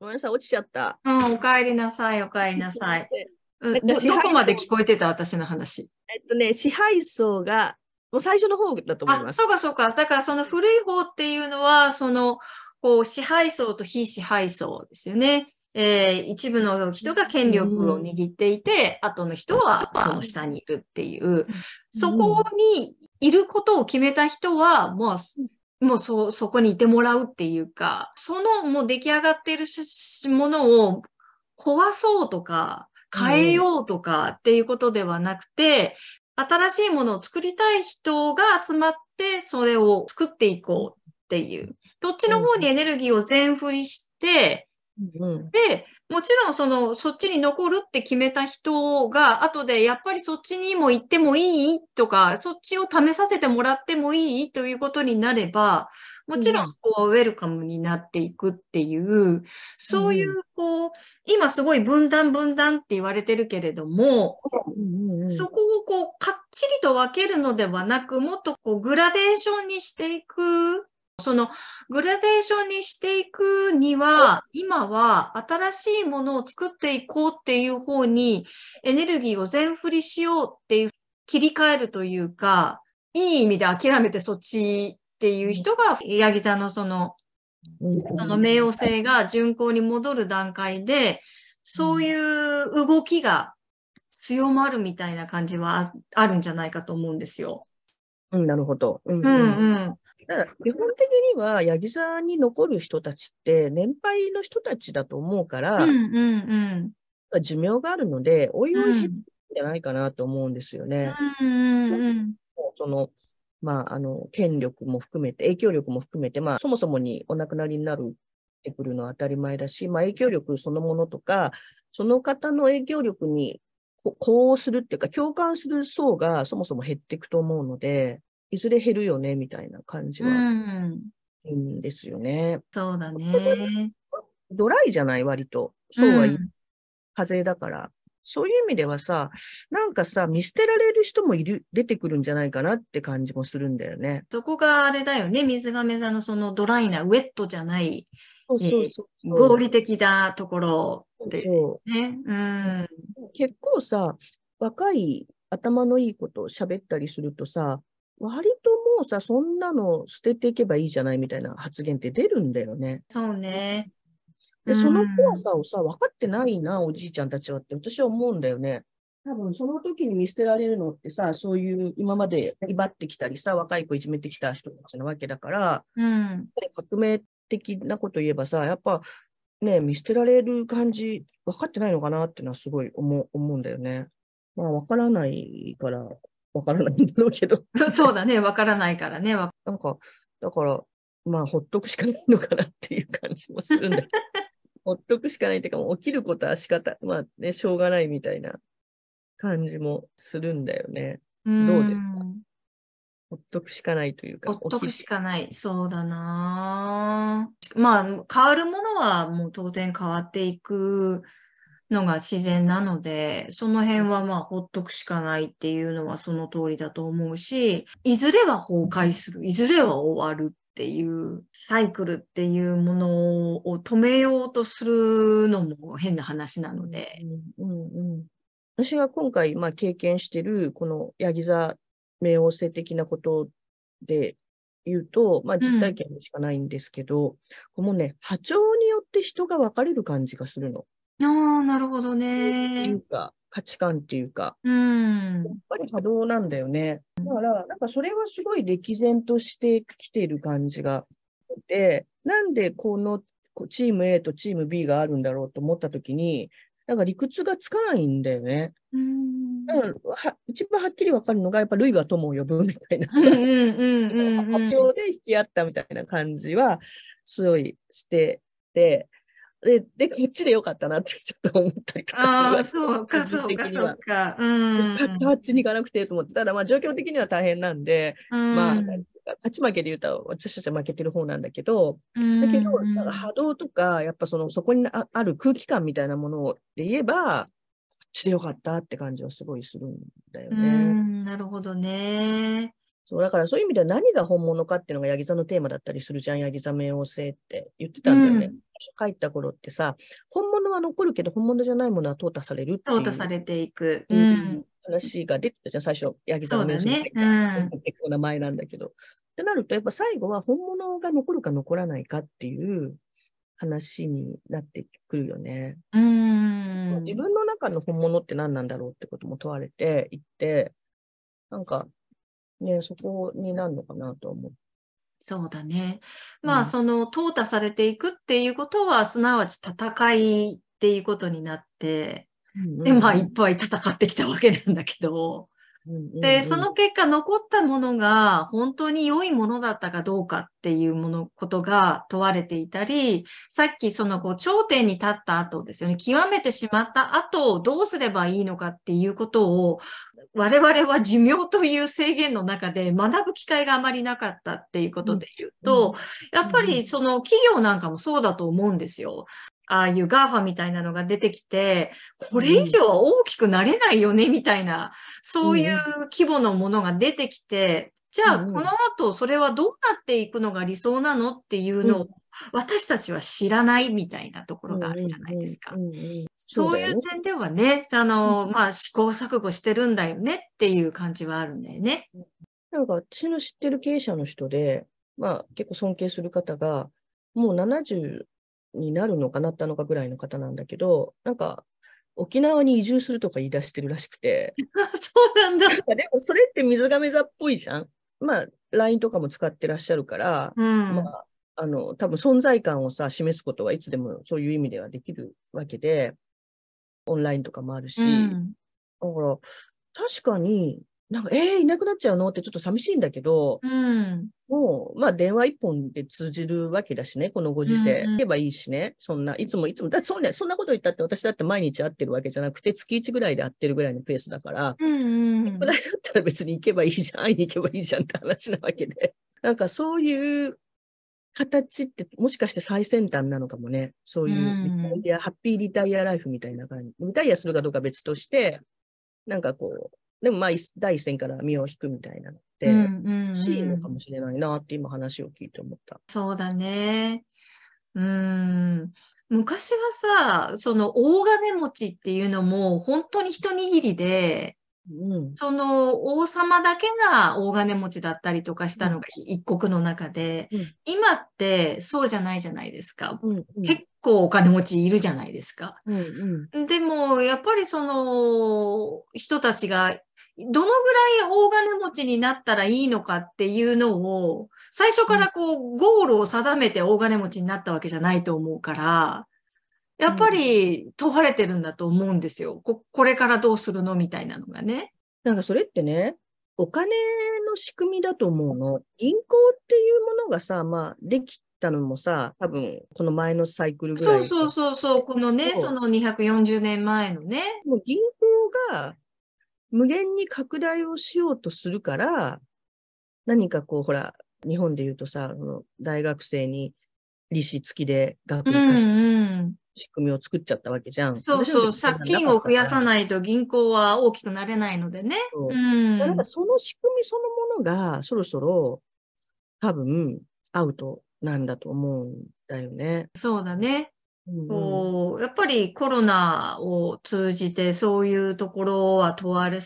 ごめんなさい、落ちちゃった。うん、お帰りなさい、お帰りなさい。どどこまで聞こえてた私の話？えっとね、支配層が、もう最初の方だと思いあ、ます。そうかそうか。だからその古い方っていうのは、その、こう、支配層と非支配層ですよね。えー一部の人が権力を握っていて、後の人はその下にいるっていう、そこにいることを決めた人は、もう、もうそ、そこにいてもらうっていうか、そのもう出来上がっているものを壊そうとか、変えようとかっていうことではなくて、新しいものを作りたい人が集まって、それを作っていこうっていう。どっちの方にエネルギーを全振りして、うん。で、もちろんその、そっちに残るって決めた人が、後でやっぱりそっちにも行ってもいいとか、そっちを試させてもらってもいいということになれば、もちろうんこはウェルカムになっていくっていう、そういう、こう、今すごい分断分断って言われてるけれども、うんそこをこう、かっちりと分けるのではなく、もっとこう、グラデーションにしていく。その、グラデーションにしていくには、今は新しいものを作っていこうっていう方に、エネルギーを全振りしようっていう、切り替えるというか、いい意味で諦めてそっちっていう人が、ヤギ座のその、うんその冥王星が巡行に戻る段階で、そういう動きが強まるみたいな感じはああるんじゃないかと思うんですよ。うん、なるほど。うんうんうん。だから基本的には、ヤギ座に残る人たちって、年配の人たちだと思うから、うんうんうん。寿命があるので、おいおい減るんうんじゃないかなと思うんですよね。うんうんうん。その、まあ、あの、権力も含めて、影響力も含めて、まあ、そもそもにお亡くなりになるってくるのは当たり前だし、まあ、影響力そのものとか、その方の影響力にこ呼応するっていうか、共感する層がそもそも減っていくと思うので、いずれ減るよね、みたいな感じうはん。いいんですよね。そうだね。ドライじゃない、割と。そうは言う、ん風だから。そういう意味ではさ、なんかさ、見捨てられる人もいる、出てくるんじゃないかなって感じもするんだよね。そこがあれだよね。水亀座のそのドライな、ウェットじゃない、そうそうそう合理的なところでそうね。うん。結構さ、若い頭のいいことを喋ったりするとさ、割ともうさ、そんなの捨てていけばいいじゃないみたいな発言って出るんだよね。そうね。で、うんその怖さをさ、分かってないな、おじいちゃんたちはって私は思うんだよね。多分その時に見捨てられるのってさ、そういう今まで威張ってきたりさ、若い子いじめてきた人たちなわけだから、うん。革命的なこと言えばさ、やっぱね、見捨てられる感じ、分かってないのかなっていうのはすごい思う思うんだよね。まあ、分からないから、分からないんだろうけど、そうだね。わからないからね。わなんか、だから、まあ、ほっとくしかないのかなっていう感じもするんだ ほっとくしかないっていうか、もう起きることは仕方、まあね、しょうがないみたいな感じもするんだよね。どうですか？ほっとくしかないというか、ほっとく起しかない。そうだなあまあ、変わるものはもう当然変わっていくのが自然なので、その辺はまあ、ほっとくしかないっていうのはその通りだと思うし、いずれは崩壊する。いずれは終わるっていう、サイクルっていうものを止めようとするのも変な話なので。うんうんうん、私が今回、まあ、経験してる、このヤギ座冥王星的なことで言うと、まあ、実体験でしかないんですけど、このね、波長によって人が分かれる感じがするの。ああ、なるほどっていねう。か、価値観っていうか、うん。やっぱり波動なんだよね。だから、なんかそれはすごい歴然としてきている感じがで、なんでこのチーム A とチーム B があるんだろうと思ったときに、なんか理屈がつかないんだよね。うんうん、は一番はっきりわかるのが、やっぱ類が友を呼ぶみたいな発表で引き合ったみたいな感じは、すごいしてて、で、で、こっちでよかったなってちょっと思ったりとああ、かするわそうか、そうか、そうか。うん。かあっちに行かなくてと思って、ただまあ状況的には大変なんで、まあ、うんなんていうか勝ち負けで言うと私たちは負けてる方なんだけど、うんだけど、なんか波動とか、やっぱその、そこにあある空気感みたいなもので言えば、こっちでよかったって感じはすごいするんだようね。ん、なるほどね。そう、だからそういう意味では何が本物かっていうのがヤギ座のテーマだったりするじゃん、ヤギ座冥王星って言ってたんだよね。うん書いた頃ってさ、本物は残るけど本物じゃないものは淘汰されるっていう淘汰されていく。ううんん。話が出てたじゃん、最初、ヤギ座の冥王星ね。うん。結構名前なんだけど。ってなると、やっぱ最後は本物が残るか残らないかっていう話になってくるよね。うん。自分の中の本物って何なんだろうってことも問われていって、なんか、ね、そこになるのかなとは思う。そうだね。まあ、うんその、淘汰されていくっていうことは、すなわち戦いっていうことになって、で、まあ、いっぱい戦ってきたわけなんだけど、で、その結果残ったものが本当に良いものだったかどうかっていうもの、ことが問われていたり、さっきそのこう頂点に立った後ですよね、極めてしまった後どうすればいいのかっていうことを我々は寿命という制限の中で学ぶ機会があまりなかったっていうことで言うと、やっぱりその企業なんかもそうだと思うんですよ。ああいう GAFA みたいなのが出てきて、これ以上は大きくなれないよね、みたいな、そういう規模のものが出てきて、じゃあ、この後、それはどうなっていくのが理想なのっていうのを、私たちは知らないみたいなところがあるじゃないですか。そういう点ではね、あの、まあ、試行錯誤してるんだよねっていう感じはあるんだよね。なんか私の知ってる経営者の人で、まあ結構尊敬する方が、もう70になるのかなったのかぐらいの方なんだけど、なんか沖縄に移住するとか言い出してるらしくて、そうなんだ。なんかでもそれって水亀座っぽいじゃん。まあ LINE とかも使ってらっしゃるから、うん。まあ、あの、多分存在感をさ、示すことはいつでもそういう意味ではできるわけで、オンラインとかもあるし、うんだから、確かに、なんか、えー、いなくなっちゃうの？ってちょっと寂しいんだけど、うん。もう、まあ、電話一本で通じるわけだしね、このご時世。うんうん言えばいいしね、そんな、いつもいつも、だそんなそんなこと言ったって、私だって毎日会ってるわけじゃなくて、月1ぐらいで会ってるぐらいのペースだから、うんうんぐらいだったら別に行けばいいじゃん、会いに行けばいいじゃんって話なわけで。なんかそういう形って、もしかして最先端なのかもね。そういううんリタイア、ハッピーリタイアライフみたいな感じ。リタイアするかどうかは別として、なんかこう、でもまあ、一第一線から身を引くみたいなのって、しいのかもしれないなって今話を聞いて思った。そうだね。うーん。昔はさ、その大金持ちっていうのも本当に一握りで、うん。その王様だけが大金持ちだったりとかしたのが一国の中で、うん今ってそうじゃないじゃないですか。うん。うん結構お金持ちいるじゃないですか。うんうん。でも、やっぱりその人たちがどのぐらい大金持ちになったらいいのかっていうのを、最初からこう、ゴールを定めて大金持ちになったわけじゃないと思うから、やっぱり問われてるんだと思うんですよ。ここれからどうするのみたいなのがね。なんかそれってね、お金の仕組みだと思うの。銀行っていうものがさ、まあ、できたのもさ、多分この前のサイクルぐらい。そうそうそうそう、このね、その240年前のね。もう銀行が無限に拡大をしようとするから、何かこう、ほら、日本で言うとさ、大学生に利子付きで学う費貸しんうん。仕組みを作っちゃったわけじゃん。そうそう、借金を増やさい。ないと銀行は大きくなれないのでね。そううん。なんかその仕組みそのものがそろそろ多分アウトなんだと思うんだよね。そうだね。うんやっぱりコロナを通じてそういうところは問われ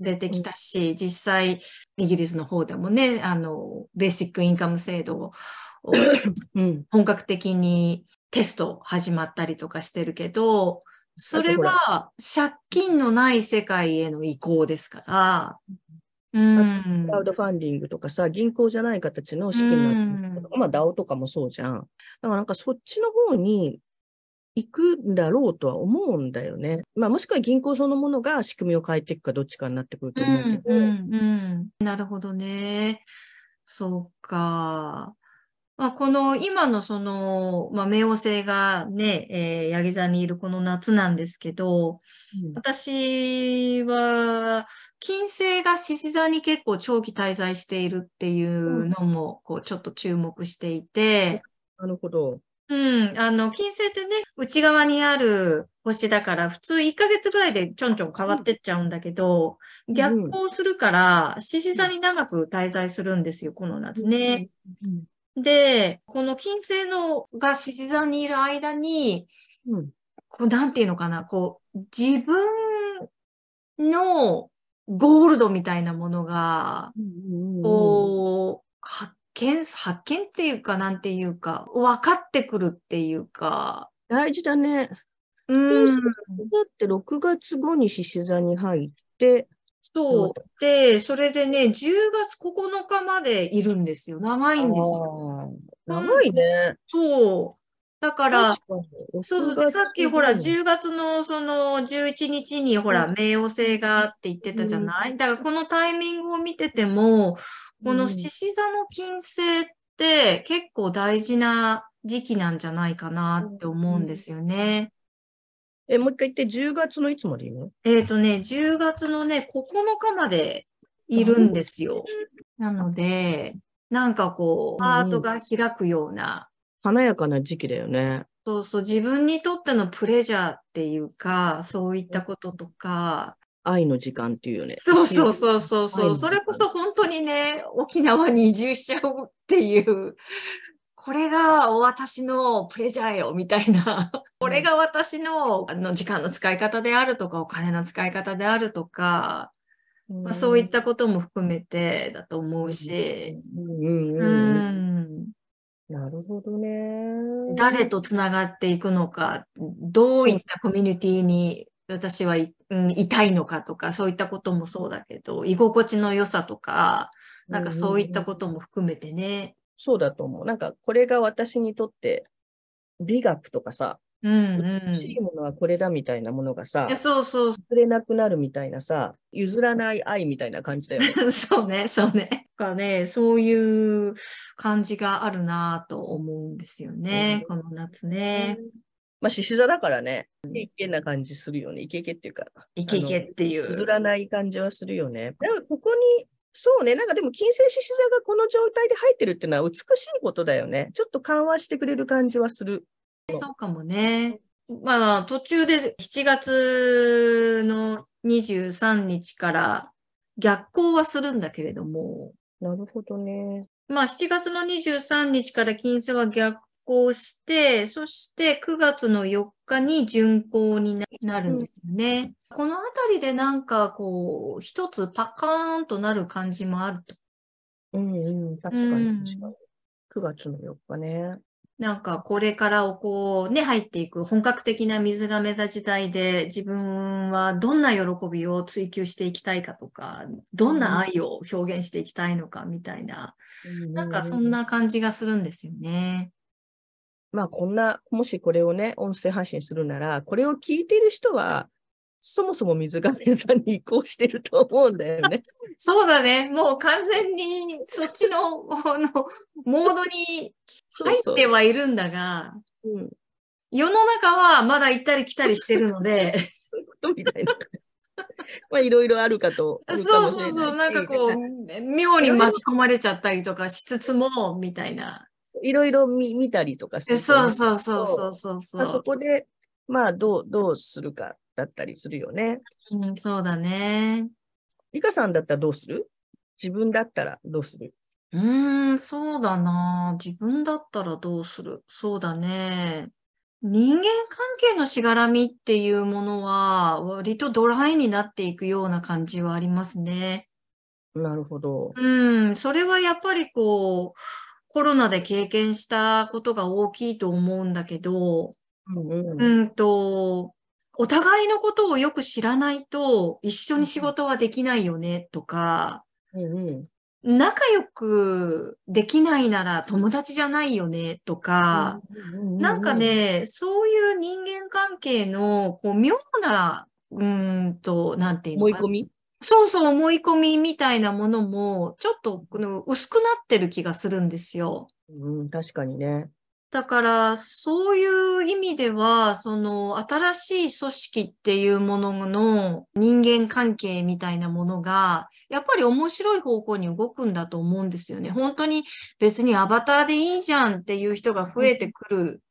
出てきたし、実際イギリスの方でもね、あの、ベーシックインカム制度をうん。本格的にテスト始まったりとかしてるけど、それは借金のない世界への移行ですから、うん。ク。ラウドファンディングとかさ、銀行じゃない形の資金なんて、まあ DAO とかもそうじゃん。だからなんかそっちの方に行くんだろうとは思うんだよね。まあもしくは銀行そのものが仕組みを変えていくかどっちかになってくると思うけど。うんうんうん、なるほどね。そうか。まあ、この今のその、まあ、冥王星がね、えー、ヤギ座にいるこの夏なんですけど、うん私は、金星が獅子座に結構長期滞在しているっていうのも、こう、ちょっと注目していて、なるほど。うん。あの、金星ってね、内側にある星だから、普通1ヶ月ぐらいでちょんちょん変わってっちゃうんだけど、ん逆行するから、獅子座に長く滞在するんですよ、この夏ね。うん。で、この金星のが獅子座にいる間に、うん。こう、なんていうのかな、こう、自分のゴールドみたいなものが、うん。こう、発見、発見っていうか、なんていうか、分かってくるっていうか、大事だね。うん、だって6月後に獅子座に入って、そう。で、それでね、10月9日までいるんですよ。長いんですよ。長いね。そう。だから、そうそう。6で、さっきほら、月10月のその11日にほら、うん冥王星がって言ってたじゃない？だからこのタイミングを見てても、こうんの獅子座の金星って結構大事な時期なんじゃないかなって思うんですよね。え、もう一回言って、10月のいつまでいいの？えっとね、10月のね、9日までいるんですよ。なので、なんかこう、ハートが開くような、華やかな時期だよね。そうそう、自分にとってのプレジャーっていうか、そういったこととか、愛の時間っていうよね。そうそうそうそうそう、それこそ本当にね、沖縄に移住しちゃうっていう、これが私のプレジャーよ、みたいな。これが私のあの時間の使い方であるとか、お金の使い方であるとか、まあ、そういったことも含めてだと思うし、うんうんううんうん。ん、なるほどね。誰とつながっていくのか、どういったコミュニティに私はい,、うん、いたいのかとか、そういったこともそうだけど、居心地の良さとか、なんかそういったことも含めてね。そうだと思う。なんか、これが私にとって、美学とかさ、うんうん。欲しいものはこれだみたいなものがさそうそうそ譲れなくなるみたいなさ、譲らない愛みたいな感じだよね。う。そうね、そうね。かね、そういう感じがあるなと思うんですよね、この夏ね。まあ、獅子座だからね、イケイケな感じするよね。イケイケっていうか、イケイケっていう。譲らない感じはするよね。なんかここに、そうね、なんかでも金星獅子座がこの状態で入ってるっていうのは美しいことだよね。ちょっと緩和してくれる感じはする。そうかもね。まあ、途中で7月の23日から逆行はするんだけれども、なるほどね。まあ、7月の23日から金星は逆行して、そして9月の4日に巡行にななるんですよね。このあたりでなんかこう、一つパカーンとなる感じもあると。うんうん、確かうんに確かに。9月の4日ね。なんかこれからをこうね、入っていく本格的な水亀座時代で自分はどんな喜びを追求していきたいかとか、どんな愛を表現していきたいのかみたいな、なんかそん。な感じがするんですよね。まあこんな、もしこれをね、音声配信するなら、これを聞いている人は、そもそも水亀座に移行してると思うんだよね。そうだね。もう完全にそっちの、あの、モードに入そうってはいるんだが、うん。世の中はまだ行ったり来たりしてるので、そういうことみたいな。まあいろいろあるかと。そうそうそう、なんかこう、妙に巻き込まれちゃったりとかしつつも、みたいな。いろいろ見見たりとかするとそうそうそうそうそうそまあそう。こで、まあどう、どうするかだったりするよね。うん、そうだね。リカさんだったらどうする？自分だったらどうする？うーん、そうだな。自分だったらどうする？そうだね。人間関係のしがらみっていうものは、割とドライになっていくような感じはありますね。なるほど。うん、それはやっぱりこう、コロナで経験したことが大きいと思うんだけど、うんと、お互いのことをよく知らないと一緒に仕事はできないよねとか、うんうん。仲良くできないなら友達じゃないよねとか、なんか、ね、そういう人間関係のこう妙な、うーんと、なんていうの思い込み？そうそう思い込みみたいなものもちょっとこの薄くなってる気がするんですよ。うん、確かにね。だから、そういう意味では、その、新しい組織っていうものの人間関係みたいなものが、やっぱり面白い方向に動くんだと思うんですよね。本当に別にアバターでいいじゃんっていう人が増えてくる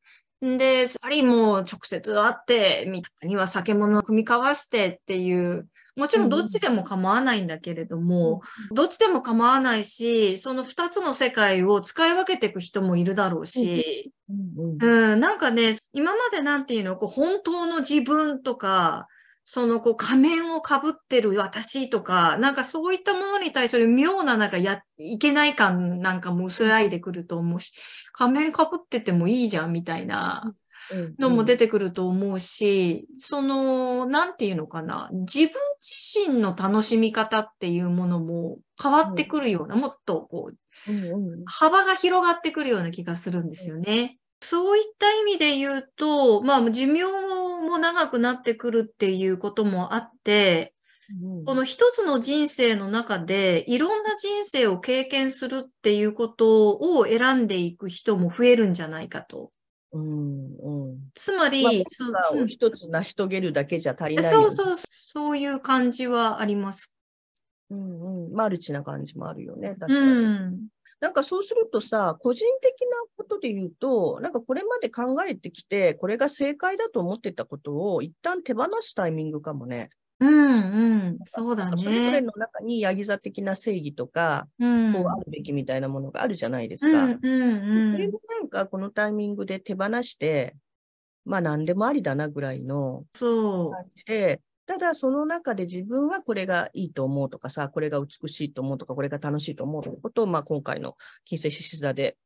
で、やっぱりもう直接会って、みたいには酒物を組み交わしてっていう、もちろんどっちでも構わないんだけれども、どっちでも構わないし、その二つの世界を使い分けていく人もいるだろうし、うんうんうん、なんかね、今までなんていうの、こう本当の自分とか、そのこう仮面をかぶってる私とか、なんかそういったものに対する妙ななんかや、いけない感なんかも薄らいでくると思うし、仮面かぶっててもいいじゃんみたいな。うんのも出てくると思うし、その、なんていうのかな、自分自身の楽しみ方っていうものも変わってくるような、もっとこう、うんうん。幅が広がってくるような気がするんですよね。そういった意味で言うと、まあ寿命も長くなってくるっていうこともあって、うん。この一つの人生の中でいろんな人生を経験するっていうことを選んでいく人も増えるんじゃないかと。うんうんつまり、まあそうまあうん一つ成し遂げるだけじゃ足りないよねそうそう、そういう感じはあります。うんうん、マルチな感じもあるよね、う確かに。ん。なんかそうするとさ、個人的なことで言うと、なんかこれまで考えてきて、これが正解だと思ってたことを一旦手放すタイミングかもね。うん、うん。そうだそれぞれね。の中にヤギ座的な正義とか、うん。こうあるべきみたいなものがあるじゃないですか。うん、うん、うん。それもなんかこのタイミングで手放して、まあ何でもありだなぐらいの。感じで、ただその中で自分はこれがいいと思うとかさ、これが美しいと思うとか、これが楽しいと思うということを、まあ今回の金星獅子座で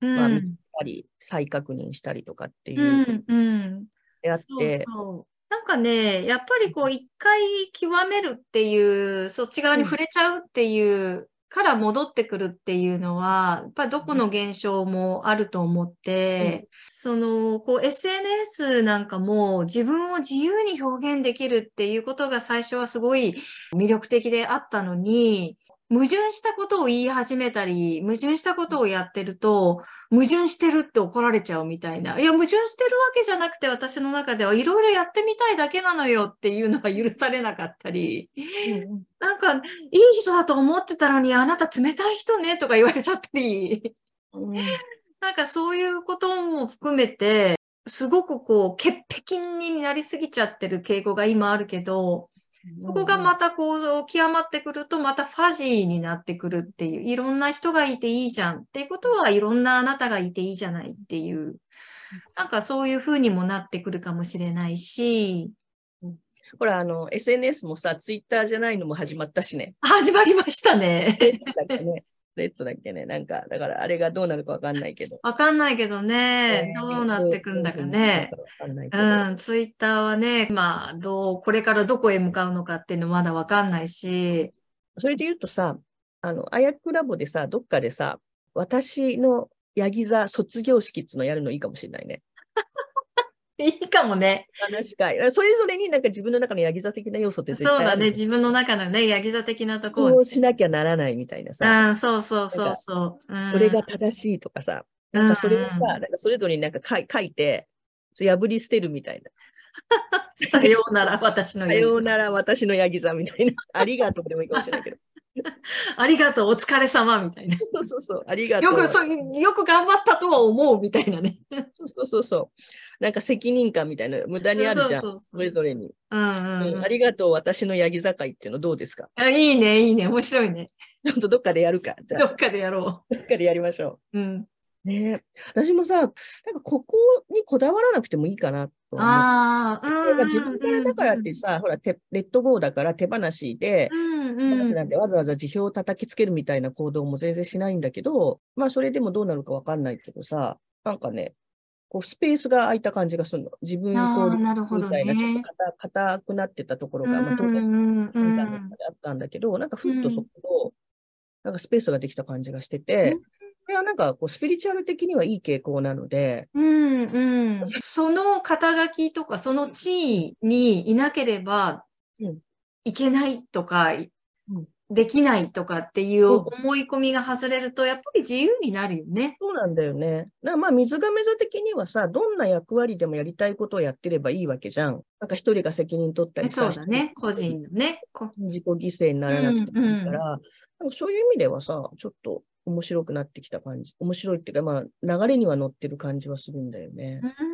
まあうん見たり、再確認したりとかっていううん、うん。であっそうて、そう。なんかね、やっぱりこう一回極めるっていう、そっち側に触れちゃうっていう、から戻ってくるっていうのは、やっぱりどこの現象もあると思って、その、こう SNS なんかも自分を自由に表現できるっていうことが最初はすごい魅力的であったのに、矛盾したことを言い始めたり、矛盾したことをやってると、矛盾してるって怒られちゃうみたいな。いや、矛盾してるわけじゃなくて、私の中ではいろいろやってみたいだけなのよっていうのは許されなかったり、うんなんか、いい人だと思ってたのに、あなた冷たい人ねとか言われちゃったり、うん。なんかそういうことも含めて、すごくこう、潔癖になりすぎちゃってる傾向が今あるけど、そこがまたこう、極まってくると、またファジーになってくるっていう、いろんな人がいていいじゃんっていうことは、いろんなあなたがいていいじゃないっていう、なんかそういう風にもなってくるかもしれないし、ほら、あの、SNS もさ、ツイッターじゃないのも始まったしね。始まりましたね。ね。レッツだっけね。なんか、だからあれがどうなるかわかんないけど。わかんないけどね、どうなってくんだかね。。うん、ツイッターはね、まあ、どう、これからどこへ向かうのかっていうのまだわかんないし、それで言うとさ、あの、あやくラボでさ、どっかでさ、私のヤギ座卒業式っつうのやるのいいかもしれないね。いいかもね。話会。それぞれになんか自分の中のヤギ座的な要素って絶対そうだね、自分の中のね、ヤギ座的なところそうしなきゃならないみたいなさ、うん、そうそうそうそう。うん、それが正しいとかさ、なんかそれをさ、なんかそれぞれになんか書い書いて、破り捨てるみたいな。さようなら、私のさヤギようなら私のヤギ座みたいな。ありがとうでもいいかもしれないけど。ありがとう、お疲れ様みたいな。そうそうそう、ありがとう。よく、そうよく頑張ったとは思うみたいなね。そうそうそうそう。なんか責任感みたいな、無駄にあるじゃん。そうそうそうそれぞれに、うんうんううんんありがとう、私のヤギ座会っていうのどうですか？あ。いいね、いいね、面白いね。ちょっとどっかでやるか。どっかでやろどっかでやりましょう。うん。う。ねえ私もさ、なんかここにこだわらなくてもいいかなと思って。ああ、うんうんうん。まあ自分でだからってさ、ほら、てレッドゴーだから手放しで、うん手うん。放しなんてわざわざ辞表を叩きつけるみたいな行動も全然しないんだけど、まあそれでもどうなるかわかんないけどさ、なんかね、こうスペースが空いた感じがするの。自分こうみたいな、ちょっとね。硬硬くなってたところが、まあ当うん然、うんう診断のん中であったんだけど、なんかふっとそこを、なんかスペースができた感じがしてて、これはなんかこうスピリチュアル的にはいい傾向なので、うんうん。その肩書きとか、その地位にいなければうんいけないとか、いうんできないとかっていううん思い込みが外れると、やっぱり自由になるよね。そうなんだよね。なまあ、水亀座的にはさ、どんな役割でもやりたいことをやってればいいわけじゃん。なんか一人が責任取ったりさ、そうだね。個人のね。こ自己犠牲にならなくてもいいから、でもそういう意味ではさ、ちょっと面白くなってきた感じ。面白いっていうか、まあ、流れには乗ってる感じはするんだよね。うん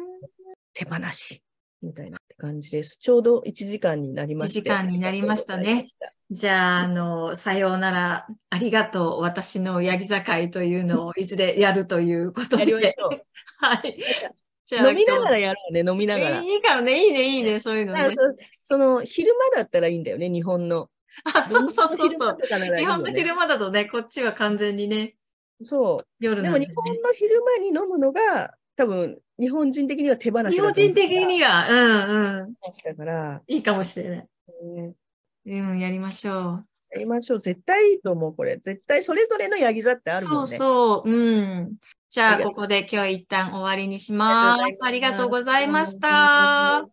手放し、みたいな感じです。ちょうど1時間になりまして。1時間になりましたね。じゃあ、あの、さようなら、ありがとう、私のヤギ酒いというのを いずれやるということで。やりましょう。はい。じゃあ飲みなが今らやろうね、飲みながら。日いいからね、いいね、いいね、そういうのね。その昼間だったらいいんだよね、日本の。あ、そうそうそう昼そう。日本の昼間だとね、こっちは完全にね、そう。夜なんで、ね。日本の昼間に飲むのが、多分日本人的には手放し日本人的には、うんうん。だから、いいかもしれない。ねうん、やりましょやりましょう。絶対いいと思う、これ。絶対それぞれのヤギ座ってあう。そうるもんね。そう。うん。じゃあ、ここで今日一旦終わりにします。あありがとうございました。